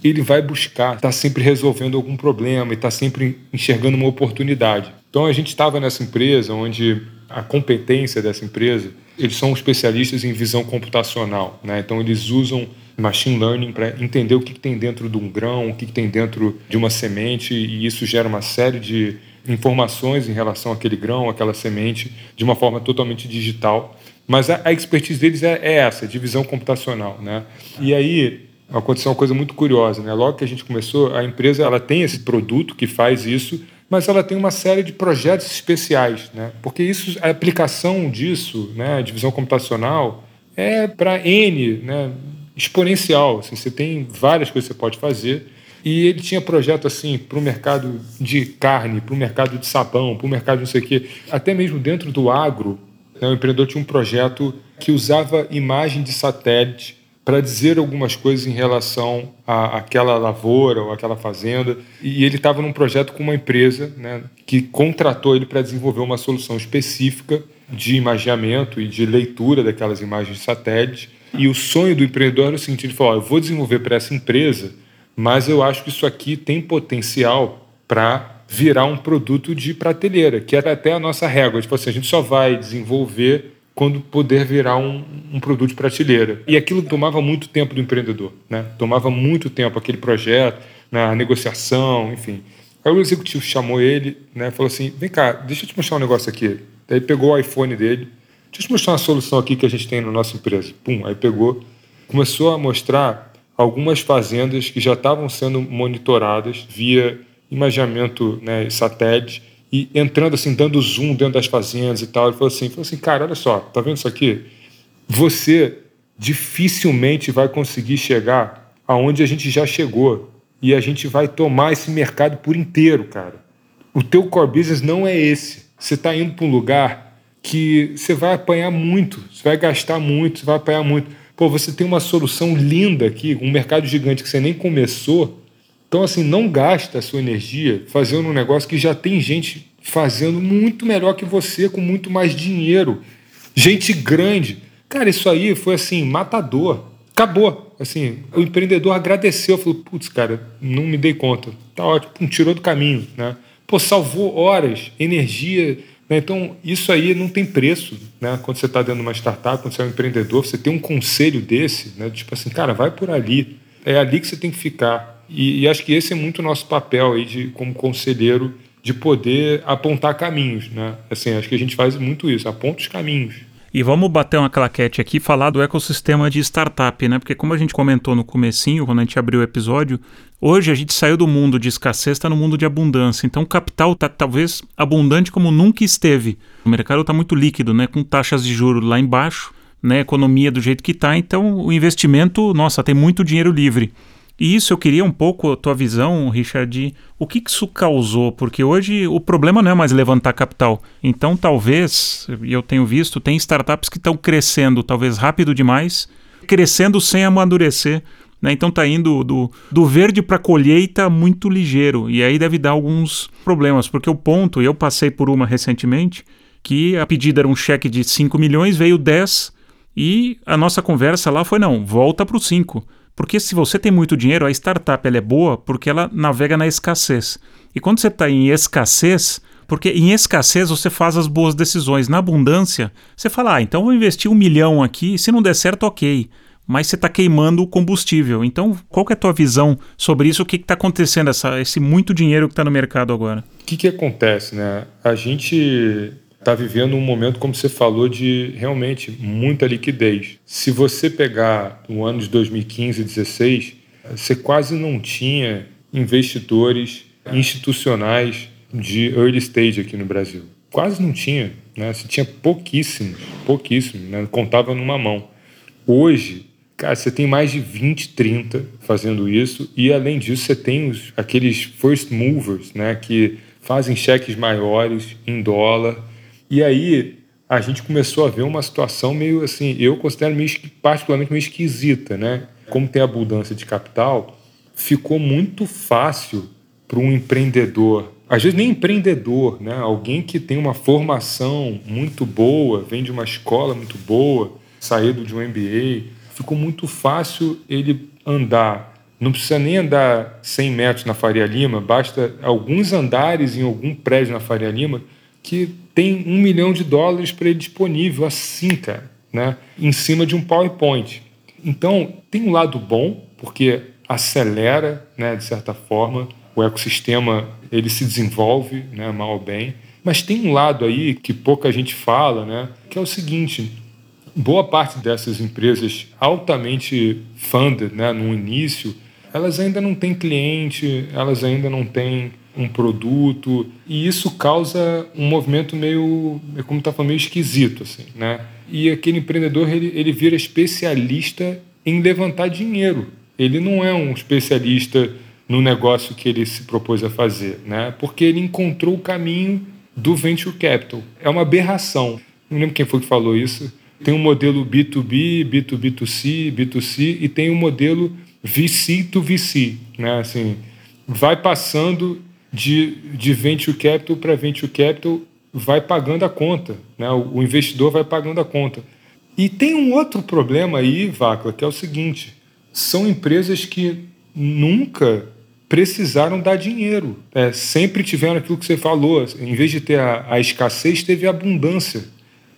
ele vai buscar estar tá sempre resolvendo algum problema e estar tá sempre enxergando uma oportunidade. Então, a gente estava nessa empresa onde a competência dessa empresa, eles são especialistas em visão computacional. Né? Então, eles usam machine learning para entender o que, que, tem dentro de um grão, o que, que, tem dentro de uma semente, e isso gera uma série de informações em relação àquele grão, àquela semente, de uma forma totalmente digital. Mas a, a expertise deles é, é essa, divisão computacional. Né? E aí aconteceu uma coisa muito curiosa. Né? Logo que a gente começou, a empresa ela tem esse produto que faz isso, mas ela tem uma série de projetos especiais, né? porque isso, a aplicação disso, né, divisão computacional, é para N, né, exponencial. Assim, você tem várias coisas que você pode fazer. E ele tinha projeto assim para o mercado de carne, para o mercado de sabão, para o mercado não sei o quê. Até mesmo dentro do agro, né, o empreendedor tinha um projeto que usava imagem de satélite para dizer algumas coisas em relação àquela lavoura ou àquela fazenda. E ele estava num projeto com uma empresa né, que contratou ele para desenvolver uma solução específica de imageamento e de leitura daquelas imagens de satélite. E o sonho do empreendedor era o seguinte: ele falou, oh, eu vou desenvolver para essa empresa, mas eu acho que isso aqui tem potencial para virar um produto de prateleira, que era até a nossa régua. Tipo assim, a gente só vai desenvolver quando poder virar um, um, produto de prateleira. E aquilo tomava muito tempo do empreendedor, né? Tomava muito tempo aquele projeto, na né? negociação, enfim. Aí o executivo chamou ele, né? Falou assim: "Vem cá, deixa eu te mostrar um negócio aqui". Daí pegou o iPhone dele, deixa eu te mostrar uma solução aqui que a gente tem na nossa empresa. Pum, aí pegou, começou a mostrar algumas fazendas que já estavam sendo monitoradas via imaginamento né, satélite e entrando assim, dando zoom dentro das fazendas e tal. Ele falou assim, falou assim, cara, olha só, tá vendo isso aqui? Você dificilmente vai conseguir chegar aonde a gente já chegou e a gente vai tomar esse mercado por inteiro, cara. O teu core business não é esse. Você está indo para um lugar que você vai apanhar muito, você vai gastar muito, você vai apanhar muito. Pô, você tem uma solução linda aqui, um mercado gigante que você nem começou então, assim, não gasta a sua energia fazendo um negócio que já tem gente fazendo muito melhor que você, com muito mais dinheiro. Gente grande. Cara, isso aí foi assim, matador. Acabou. Assim, o empreendedor agradeceu, falou: putz, cara, não me dei conta. Tá ótimo, tirou do caminho, né? Pô, salvou horas, energia. Né? Então, isso aí não tem preço, né? Quando você está dentro de uma startup, quando você é um empreendedor, você tem um conselho desse, né? Tipo assim, cara, vai por ali. É ali que você tem que ficar. E, e, acho que esse é muito o nosso papel aí de, como conselheiro de poder apontar caminhos, né? Assim, acho que a gente faz muito isso, aponta os caminhos. E vamos bater uma claquete aqui e falar do ecossistema de startup, né? Porque como a gente comentou no comecinho, quando a gente abriu o episódio, hoje a gente saiu do mundo de escassez, está no mundo de abundância. Então o capital está talvez abundante como nunca esteve. O mercado está muito líquido, né? Com taxas de juros lá embaixo, né? Economia do jeito que está. Então o investimento, nossa, tem muito dinheiro livre. E isso eu queria um pouco a tua visão, Richard, de o que, que isso causou, porque hoje o problema não é mais levantar capital. Então, talvez, e eu tenho visto, tem startups que estão crescendo talvez rápido demais, crescendo sem amadurecer. Né? Então está indo do, do verde para colheita muito ligeiro. E aí deve dar alguns problemas, porque o ponto, e eu passei por uma recentemente, que a pedida era um cheque de 5 milhões, veio 10, e a nossa conversa lá foi: não, volta para os 5 porque se você tem muito dinheiro, a startup ela é boa porque ela navega na escassez. E quando você está em escassez, porque em escassez você faz as boas decisões. Na abundância, você fala, ah, então vou investir um milhão aqui, se não der certo, ok. Mas você está queimando o combustível. Então, qual é a tua visão sobre isso? O que está acontecendo, essa, esse muito dinheiro que está no mercado agora? O que, que acontece, né? A gente está vivendo um momento, como você falou, de realmente muita liquidez. Se você pegar o ano de 2015 e 2016, você quase não tinha investidores institucionais de early stage aqui no Brasil. Quase não tinha. Né? Você tinha pouquíssimos, pouquíssimos, né? contava numa mão. Hoje, cara, você tem mais de 20, 30 fazendo isso, e além disso, você tem os, aqueles first movers, né? que fazem cheques maiores em dólar e aí a gente começou a ver uma situação meio assim, eu considero meio, particularmente meio esquisita, né? Como tem abundância de capital, ficou muito fácil para um empreendedor, às vezes nem empreendedor, né? Alguém que tem uma formação muito boa, vem de uma escola muito boa, saído de um MBA, ficou muito fácil ele andar. Não precisa nem andar 100 metros na Faria Lima, basta alguns andares em algum prédio na Faria Lima que tem um milhão de dólares para ele disponível assim, cara, né? em cima de um PowerPoint. Então, tem um lado bom, porque acelera, né, de certa forma, o ecossistema ele se desenvolve, né, mal ou bem. Mas tem um lado aí que pouca gente fala, né, que é o seguinte: boa parte dessas empresas altamente funded, né, no início, elas ainda não têm cliente, elas ainda não têm um produto e isso causa um movimento meio, como está falando, meio esquisito assim, né? E aquele empreendedor ele, ele vira especialista em levantar dinheiro. Ele não é um especialista no negócio que ele se propôs a fazer, né? Porque ele encontrou o caminho do venture capital. É uma aberração. Não lembro quem foi que falou isso. Tem um modelo B2B, B2B2C, B2C e tem um modelo VC to VC, né? Assim, vai passando de, de venture capital para venture capital, vai pagando a conta, né? O, investidor vai pagando a conta. E tem um outro problema aí, Vacla, que é o seguinte: são empresas que nunca precisaram dar dinheiro. É, sempre tiveram aquilo que você falou. Em vez de ter a, a escassez, teve a abundância.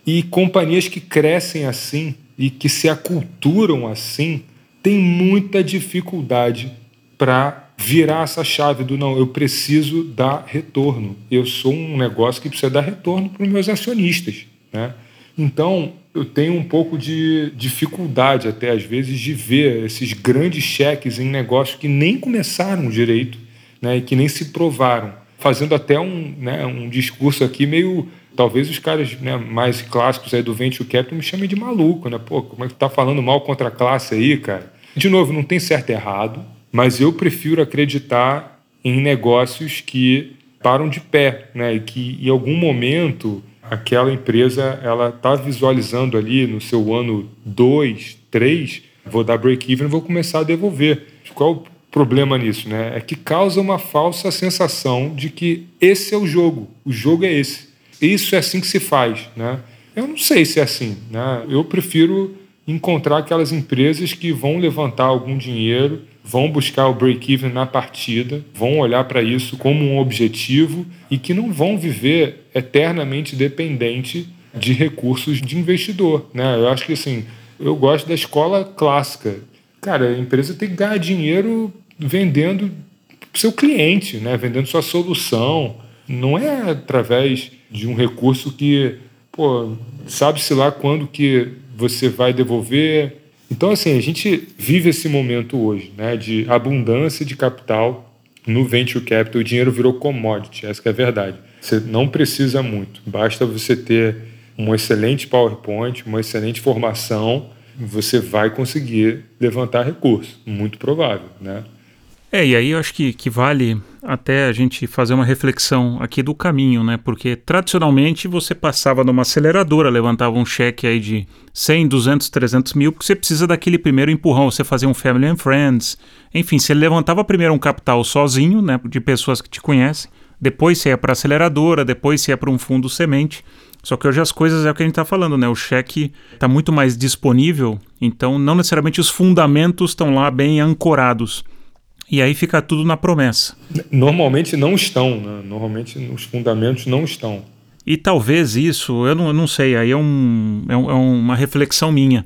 E companhias que crescem assim e que se aculturam assim têm muita dificuldade para virar essa chave do não, eu preciso dar retorno. Eu sou um negócio que precisa dar retorno para os meus acionistas. Né? Então, eu tenho um pouco de dificuldade, até às vezes, de ver esses grandes cheques em negócios que nem começaram direito né, e que nem se provaram, fazendo até um, né, um discurso aqui meio. Talvez os caras né, mais clássicos aí do Venture Capital me chamem de maluco, né? Pô, como é que tá falando mal contra a classe aí, cara? De novo, não tem certo e errado, mas eu prefiro acreditar em negócios que param de pé, né? E que em algum momento aquela empresa ela está visualizando ali no seu ano 2, 3, vou dar break-even, vou começar a devolver. Qual o problema nisso? Né? É que causa uma falsa sensação de que esse é o jogo, o jogo é esse. Isso é assim que se faz. Né? Eu não sei se é assim. Né? Eu prefiro encontrar aquelas empresas que vão levantar algum dinheiro vão buscar o break-even na partida, vão olhar para isso como um objetivo e que não vão viver eternamente dependente de recursos de investidor. Né? Eu acho que assim, eu gosto da escola clássica. Cara, a empresa tem que ganhar dinheiro vendendo seu cliente, né? vendendo sua solução. Não é através de um recurso que, pô, sabe-se lá quando que você vai devolver, então, assim, a gente vive esse momento hoje, né, de abundância de capital no venture capital. O dinheiro virou commodity, essa é a verdade. Você não precisa muito, basta você ter um excelente PowerPoint, uma excelente formação, você vai conseguir levantar recursos, muito provável, né? É, e aí eu acho que, que vale até a gente fazer uma reflexão aqui do caminho, né? Porque tradicionalmente você passava numa aceleradora, levantava um cheque aí de 100, 200, 300 mil, porque você precisa daquele primeiro empurrão, você fazia um Family and Friends. Enfim, você levantava primeiro um capital sozinho, né? De pessoas que te conhecem, depois você ia para aceleradora, depois você ia para um fundo semente. Só que hoje as coisas é o que a gente está falando, né? O cheque está muito mais disponível, então não necessariamente os fundamentos estão lá bem ancorados. E aí fica tudo na promessa. Normalmente não estão, né? normalmente os fundamentos não estão. E talvez isso, eu não, eu não sei, aí é, um, é, um, é uma reflexão minha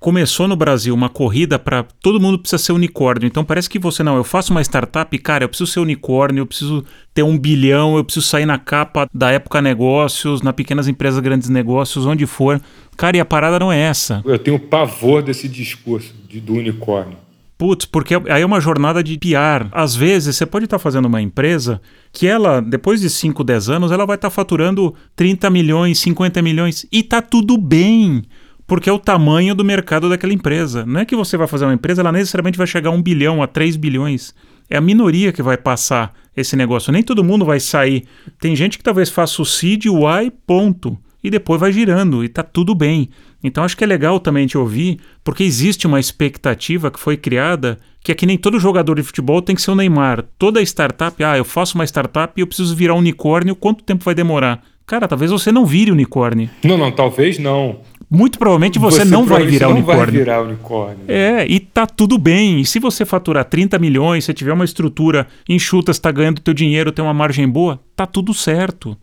começou no Brasil uma corrida para todo mundo precisa ser unicórnio. Então parece que você não, eu faço uma startup, cara, eu preciso ser unicórnio, eu preciso ter um bilhão, eu preciso sair na capa da época negócios, na pequenas empresas, grandes negócios, onde for. Cara, e a parada não é essa. Eu tenho pavor desse discurso de, do unicórnio. Putz, porque aí é uma jornada de PR. Às vezes, você pode estar fazendo uma empresa que ela, depois de 5, 10 anos, ela vai estar faturando 30 milhões, 50 milhões e tá tudo bem. Porque é o tamanho do mercado daquela empresa. Não é que você vai fazer uma empresa, ela necessariamente vai chegar a 1 bilhão, a 3 bilhões. É a minoria que vai passar esse negócio. Nem todo mundo vai sair. Tem gente que talvez faça o seed, o ponto. E depois vai girando e tá tudo bem. Então acho que é legal também te ouvir, porque existe uma expectativa que foi criada que é que nem todo jogador de futebol tem que ser o Neymar. Toda startup, ah, eu faço uma startup e eu preciso virar unicórnio, quanto tempo vai demorar? Cara, talvez você não vire unicórnio. Não, não, talvez não. Muito provavelmente você, você não vai virar não unicórnio. Vai virar unicórnio. É, e tá tudo bem. E se você faturar 30 milhões, se tiver uma estrutura enxuta, está ganhando teu dinheiro, tem uma margem boa, tá tudo certo.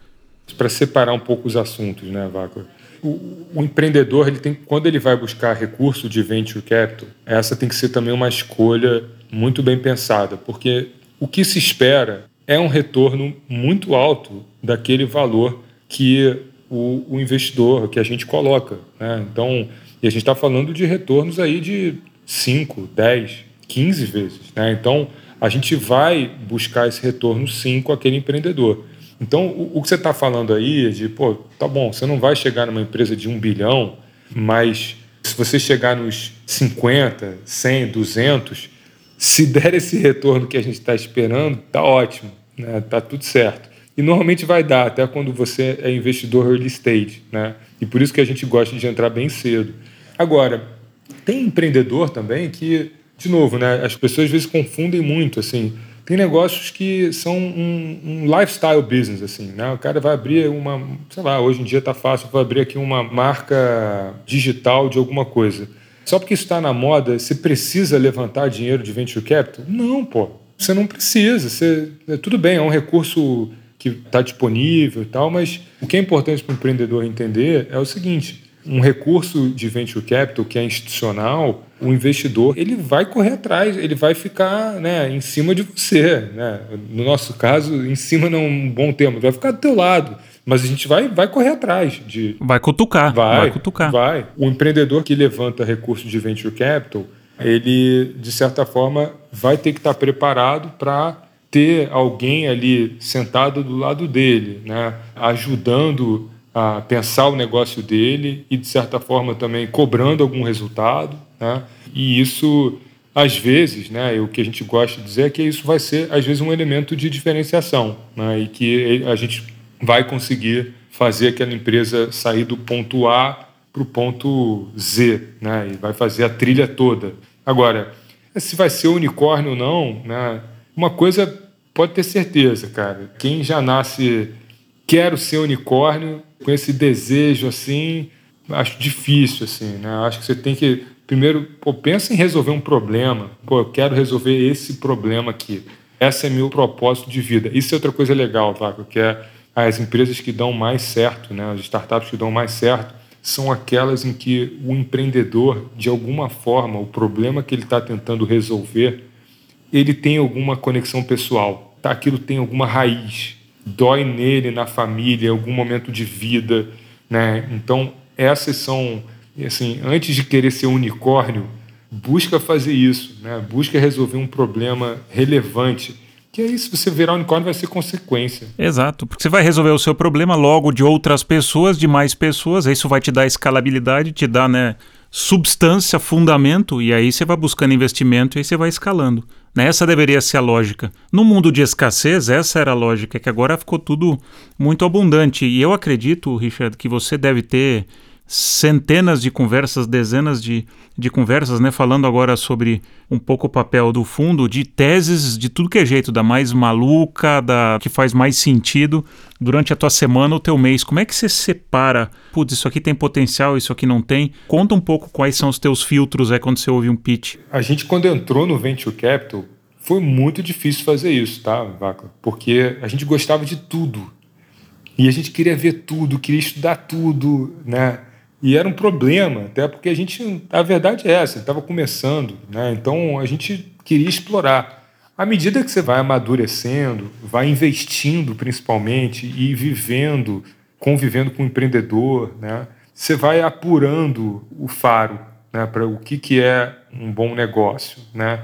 Para separar um pouco os assuntos, né, Vaca? O, o, empreendedor, ele tem, quando ele vai buscar recurso de venture capital, essa tem que ser também uma escolha muito bem pensada, porque o que se espera é um retorno muito alto daquele valor que o, o investidor, que a gente coloca. Né? Então, e a gente está falando de retornos aí de 5, 10, 15 vezes. Né? Então, a gente vai buscar esse retorno sim com aquele empreendedor. Então, o, o que você está falando aí é de, pô, tá bom, você não vai chegar numa empresa de um bilhão, mas se você chegar nos 50, 100, 200, se der esse retorno que a gente está esperando, tá ótimo, né? tá tudo certo. E normalmente vai dar, até quando você é investidor early stage, né? E por isso que a gente gosta de entrar bem cedo. Agora, tem empreendedor também que, de novo, né? As pessoas às vezes confundem muito, assim. Tem negócios que são um, um lifestyle business, assim, né? O cara vai abrir uma, sei lá, hoje em dia está fácil, vai abrir aqui uma marca digital de alguma coisa. Só porque está na moda, você precisa levantar dinheiro de venture capital? Não, pô. Você não precisa. Você, é, tudo bem, é um recurso que está disponível e tal, mas o que é importante para o empreendedor entender é o seguinte: um recurso de venture capital que é institucional, o investidor ele vai correr atrás, ele vai ficar né, em cima de você. Né? No nosso caso, em cima não é um bom termo, vai ficar do teu lado. Mas a gente vai, vai correr atrás de. Vai cutucar. Vai, vai cutucar. Vai. O empreendedor que levanta recurso de venture capital, ele, de certa forma, vai ter que estar preparado para ter alguém ali sentado do lado dele, né, ajudando a pensar o negócio dele e, de certa forma, também cobrando algum resultado. Né, e isso, às vezes, né, o que a gente gosta de dizer é que isso vai ser, às vezes, um elemento de diferenciação né, e que a gente vai conseguir fazer aquela empresa sair do ponto A para o ponto Z, né, e vai fazer a trilha toda. Agora, se vai ser unicórnio ou não, né, uma coisa pode ter certeza, cara. Quem já nasce quero ser unicórnio com esse desejo assim, acho difícil assim, né? Acho que você tem que primeiro, pô, pensa em resolver um problema. Pô, eu quero resolver esse problema aqui. Esse é meu propósito de vida. Isso é outra coisa legal, tá? Que é as empresas que dão mais certo, né? As startups que dão mais certo são aquelas em que o empreendedor, de alguma forma, o problema que ele está tentando resolver ele tem alguma conexão pessoal, tá? aquilo tem alguma raiz, dói nele, na família, em algum momento de vida. Né? Então, essas são, assim, antes de querer ser unicórnio, busca fazer isso, né? busca resolver um problema relevante. Que aí, se você virar unicórnio, vai ser consequência. Exato, porque você vai resolver o seu problema logo de outras pessoas, de mais pessoas, isso vai te dar escalabilidade, te dá né, substância, fundamento, e aí você vai buscando investimento e aí você vai escalando. Né? Essa deveria ser a lógica. No mundo de escassez, essa era a lógica, que agora ficou tudo muito abundante. E eu acredito, Richard, que você deve ter centenas de conversas, dezenas de, de conversas, né? Falando agora sobre um pouco o papel do fundo, de teses de tudo que é jeito, da mais maluca, da que faz mais sentido durante a tua semana ou teu mês. Como é que você separa? Putz, isso aqui tem potencial, isso aqui não tem. Conta um pouco quais são os teus filtros aí quando você ouve um pitch. A gente, quando entrou no Venture Capital, foi muito difícil fazer isso, tá, Vaca? Porque a gente gostava de tudo. E a gente queria ver tudo, queria estudar tudo, né? E era um problema, até porque a gente, a verdade é essa, estava começando, né? então a gente queria explorar. À medida que você vai amadurecendo, vai investindo principalmente e vivendo, convivendo com o empreendedor, né? você vai apurando o faro né? para o que, que é um bom negócio. Né?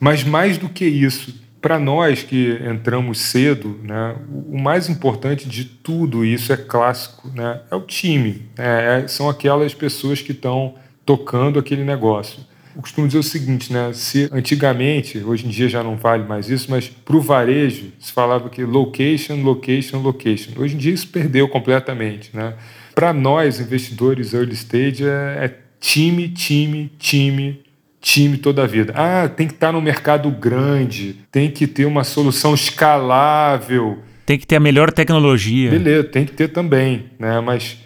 Mas mais do que isso, para nós que entramos cedo, né, o mais importante de tudo isso é clássico, né, é o time. Né, é, são aquelas pessoas que estão tocando aquele negócio. Eu costumo dizer o seguinte, né, se antigamente, hoje em dia já não vale mais isso, mas para o varejo se falava que location, location, location. Hoje em dia isso perdeu completamente. Né? Para nós, investidores early stage, é, é time, time, time, time toda a vida. Ah, tem que estar no mercado grande, tem que ter uma solução escalável. Tem que ter a melhor tecnologia. Beleza, tem que ter também, né? Mas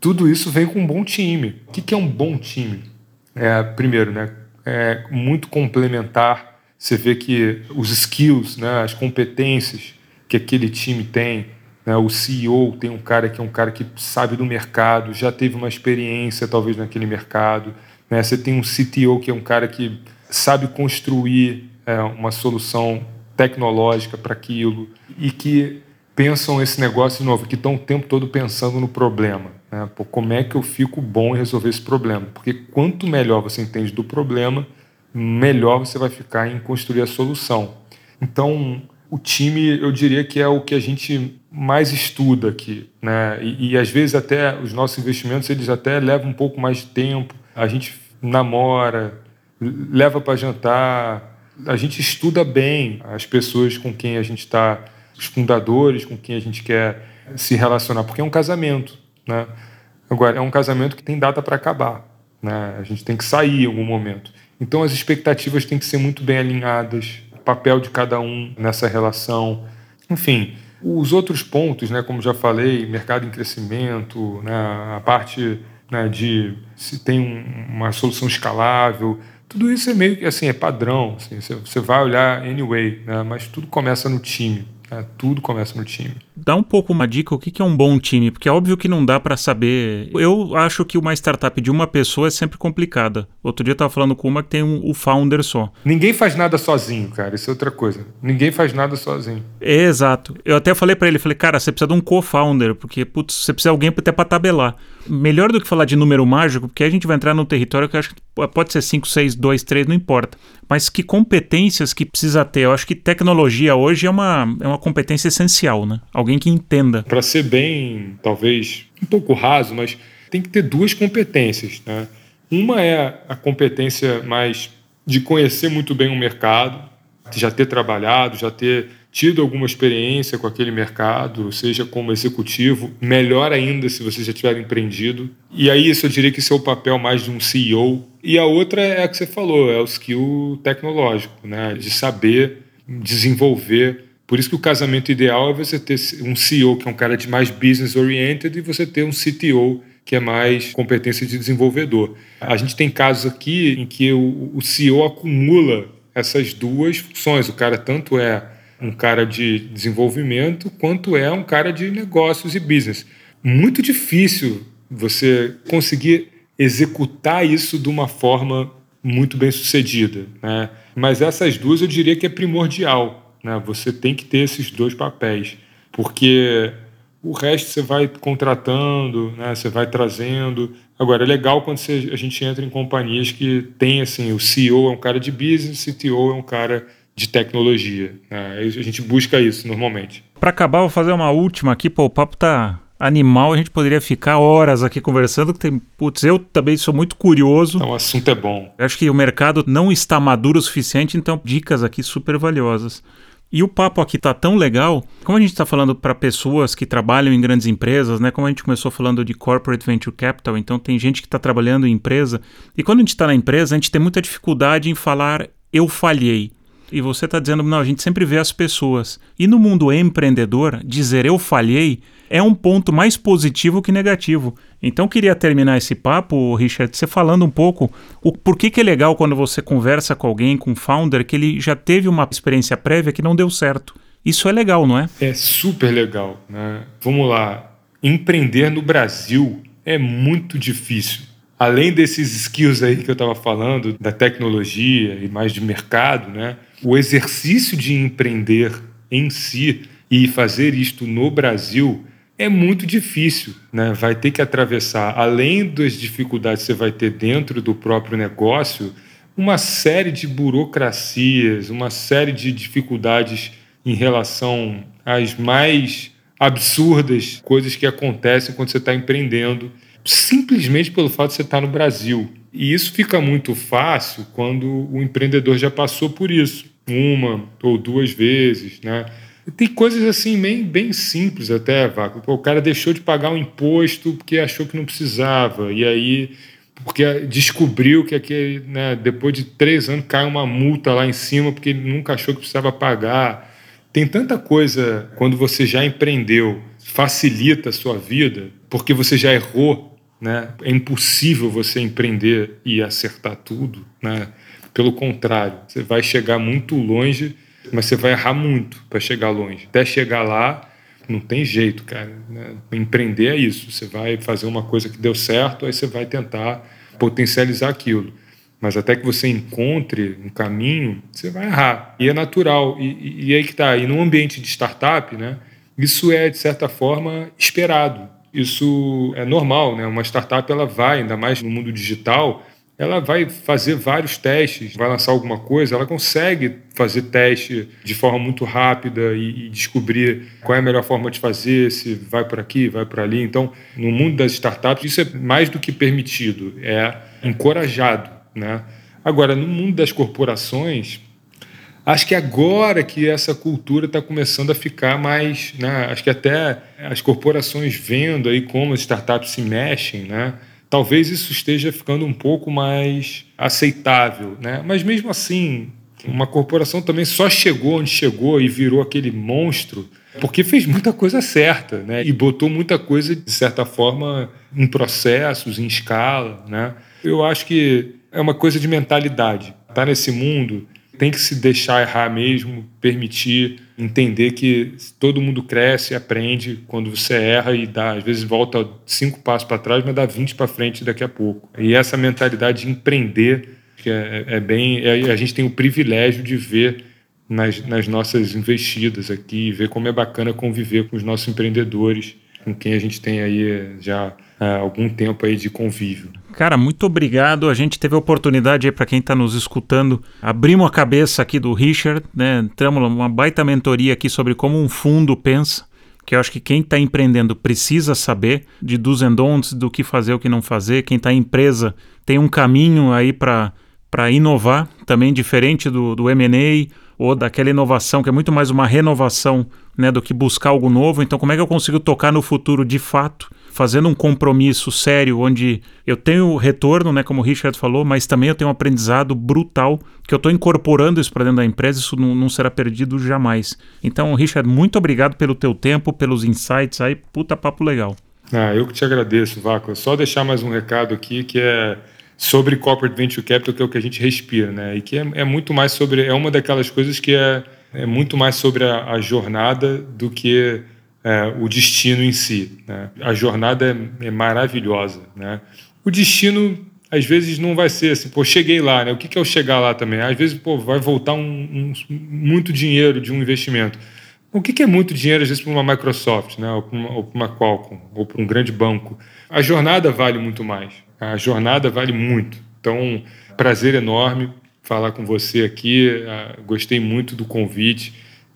tudo isso vem com um bom time. O que é um bom time? É, primeiro, né? É muito complementar. Você vê que os skills, né? as competências que aquele time tem, né? o CEO tem um cara que é um cara que sabe do mercado, já teve uma experiência talvez naquele mercado né? Você tem um CTO que é um cara que sabe construir é, uma solução tecnológica para aquilo e que pensam esse negócio de novo, que estão o tempo todo pensando no problema. Né? Pô, como é que eu fico bom em resolver esse problema? Porque quanto melhor você entende do problema, melhor você vai ficar em construir a solução. Então, o time, eu diria que é o que a gente mais estuda aqui, né? E, e às vezes até os nossos investimentos eles até levam um pouco mais de tempo. A gente namora, leva para jantar, a gente estuda bem as pessoas com quem a gente está, os fundadores com quem a gente quer se relacionar, porque é um casamento, né? Agora é um casamento que tem data para acabar, né? A gente tem que sair em algum momento. Então as expectativas têm que ser muito bem alinhadas, o papel de cada um nessa relação, enfim. Os outros pontos, né, como já falei, mercado em crescimento, né, a parte né, de se tem um, uma solução escalável, tudo isso é meio que assim, é padrão. Assim, você, você vai olhar anyway, né, mas tudo começa no time. É, tudo começa no time. Dá um pouco uma dica o que é um bom time, porque é óbvio que não dá para saber. Eu acho que uma startup de uma pessoa é sempre complicada. Outro dia eu tava falando com uma que tem um, o founder só. Ninguém faz nada sozinho, cara. Isso é outra coisa. Ninguém faz nada sozinho. É, exato. Eu até falei para ele, falei, cara, você precisa de um co-founder, porque putz, você precisa de alguém até para tabelar. Melhor do que falar de número mágico, porque a gente vai entrar num território que eu acho que pode ser 5, 6, 2, 3, não importa. Mas que competências que precisa ter? Eu acho que tecnologia hoje é uma, é uma competência essencial, né? Alguém que entenda. Para ser bem, talvez, um pouco raso, mas tem que ter duas competências, né? Uma é a competência mais de conhecer muito bem o mercado, já ter trabalhado, já ter tido alguma experiência com aquele mercado, seja como executivo, melhor ainda se você já tiver empreendido. E aí isso eu diria que isso é o papel mais de um CEO. E a outra é a que você falou, é o skill tecnológico, né? de saber desenvolver. Por isso que o casamento ideal é você ter um CEO que é um cara de mais business oriented e você ter um CTO que é mais competência de desenvolvedor. A gente tem casos aqui em que o CEO acumula essas duas funções. O cara tanto é um cara de desenvolvimento quanto é um cara de negócios e business. Muito difícil você conseguir executar isso de uma forma muito bem sucedida. Né? Mas essas duas eu diria que é primordial. Né? Você tem que ter esses dois papéis, porque o resto você vai contratando, né? você vai trazendo. Agora, é legal quando você, a gente entra em companhias que tem assim, o CEO é um cara de business, o CTO é um cara de tecnologia. Né? A gente busca isso normalmente. Para acabar, vou fazer uma última aqui. Pô, o papo tá animal, a gente poderia ficar horas aqui conversando. Tem, putz, eu também sou muito curioso. Então, o assunto é bom. Eu acho que o mercado não está maduro o suficiente, então dicas aqui super valiosas. E o papo aqui tá tão legal, como a gente está falando para pessoas que trabalham em grandes empresas, né? Como a gente começou falando de corporate venture capital, então tem gente que está trabalhando em empresa. E quando a gente está na empresa, a gente tem muita dificuldade em falar eu falhei. E você está dizendo, não, a gente sempre vê as pessoas. E no mundo empreendedor, dizer eu falhei é um ponto mais positivo que negativo. Então queria terminar esse papo, Richard, você falando um pouco o por que, que é legal quando você conversa com alguém, com um founder, que ele já teve uma experiência prévia que não deu certo. Isso é legal, não é? É super legal. Né? Vamos lá. Empreender no Brasil é muito difícil além desses skills aí que eu estava falando, da tecnologia e mais de mercado, né, o exercício de empreender em si e fazer isto no Brasil é muito difícil, né? Vai ter que atravessar, além das dificuldades que você vai ter dentro do próprio negócio, uma série de burocracias, uma série de dificuldades em relação às mais absurdas coisas que acontecem quando você está empreendendo simplesmente pelo fato de você estar no Brasil. E isso fica muito fácil quando o empreendedor já passou por isso, uma ou duas vezes, né? Tem coisas assim bem, bem simples até, Vaco. O cara deixou de pagar um imposto porque achou que não precisava. E aí, porque descobriu que aquele, né, depois de três anos cai uma multa lá em cima porque ele nunca achou que precisava pagar. Tem tanta coisa quando você já empreendeu, facilita a sua vida, porque você já errou né? É impossível você empreender e acertar tudo. Né? Pelo contrário, você vai chegar muito longe, mas você vai errar muito para chegar longe. Até chegar lá, não tem jeito, cara. Né? Empreender é isso. Você vai fazer uma coisa que deu certo, aí você vai tentar potencializar aquilo. Mas até que você encontre um caminho, você vai errar. E é natural. E, e, e aí que está. E no ambiente de startup, né, isso é, de certa forma, esperado isso é normal, né? Uma startup ela vai, ainda mais no mundo digital, ela vai fazer vários testes, vai lançar alguma coisa, ela consegue fazer teste de forma muito rápida e, e, descobrir qual é a melhor forma de fazer, se vai por aqui, vai por ali. Então, no mundo das startups, isso é mais do que permitido, é encorajado. Né? Agora, no mundo das corporações, acho que agora que essa cultura está começando a ficar mais. Né? Acho que até as corporações vendo aí como as startups se mexem, né? talvez isso esteja ficando um pouco mais aceitável. Né? Mas mesmo assim, uma corporação também só chegou onde chegou e virou aquele monstro porque fez muita coisa certa, né? E botou muita coisa de certa forma em processos, em escala, né? Eu acho que é uma coisa de mentalidade. Tá nesse mundo tem que se deixar errar mesmo, permitir, entender que todo mundo cresce e aprende quando você erra e dá, às vezes volta cinco passos para trás, mas dá 20 para frente daqui a pouco. E essa mentalidade de empreender, que é, é bem. É, a gente tem o privilégio de ver nas, nas nossas investidas aqui, ver como é bacana conviver com os nossos empreendedores, com quem a gente tem aí já há algum tempo aí de convívio. Cara, muito obrigado. A gente teve a oportunidade aí para quem está nos escutando, abrimos a cabeça aqui do Richard, né? Entramos numa baita mentoria aqui sobre como um fundo pensa, que eu acho que quem está empreendendo precisa saber de dos and don'ts, do que fazer, o que não fazer. Quem está em empresa tem um caminho aí para para inovar, também diferente do, do M&A ou daquela inovação que é muito mais uma renovação né, do que buscar algo novo. Então, como é que eu consigo tocar no futuro de fato fazendo um compromisso sério, onde eu tenho retorno, né, como o Richard falou, mas também eu tenho um aprendizado brutal, que eu estou incorporando isso para dentro da empresa, isso não, não, será perdido jamais. Então, Richard, muito obrigado pelo teu tempo, pelos insights aí, puta papo legal. Ah, eu que te agradeço, Vaco. Só deixar mais um recado aqui, que é sobre corporate venture capital, que é o que a gente respira, né? E que é, é muito mais sobre, é uma daquelas coisas que é, é muito mais sobre a, a jornada do que é, o destino em si. Né? A jornada é, é, maravilhosa. Né? O destino, às vezes, não vai ser assim, pô, cheguei lá. Né? O que, que é o chegar lá também? Às vezes, pô, vai voltar um, um, muito dinheiro de um investimento. O que, que é muito dinheiro, às vezes, para uma Microsoft, né? ou para uma, uma Qualcomm, ou para um grande banco? A jornada vale muito mais. A jornada vale muito. Então, prazer enorme falar com você aqui. Ah, gostei muito do convite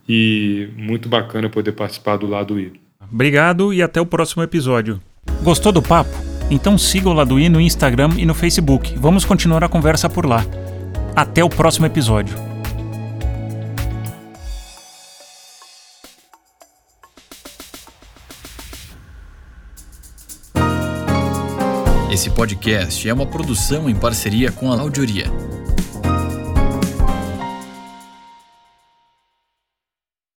e muito bacana poder participar do lado I. Obrigado e até o próximo episódio. Gostou do papo? Então siga o Lado I no Instagram e no Facebook. Vamos continuar a conversa por lá. Até o próximo episódio. Esse podcast é uma produção em parceria com a Audioria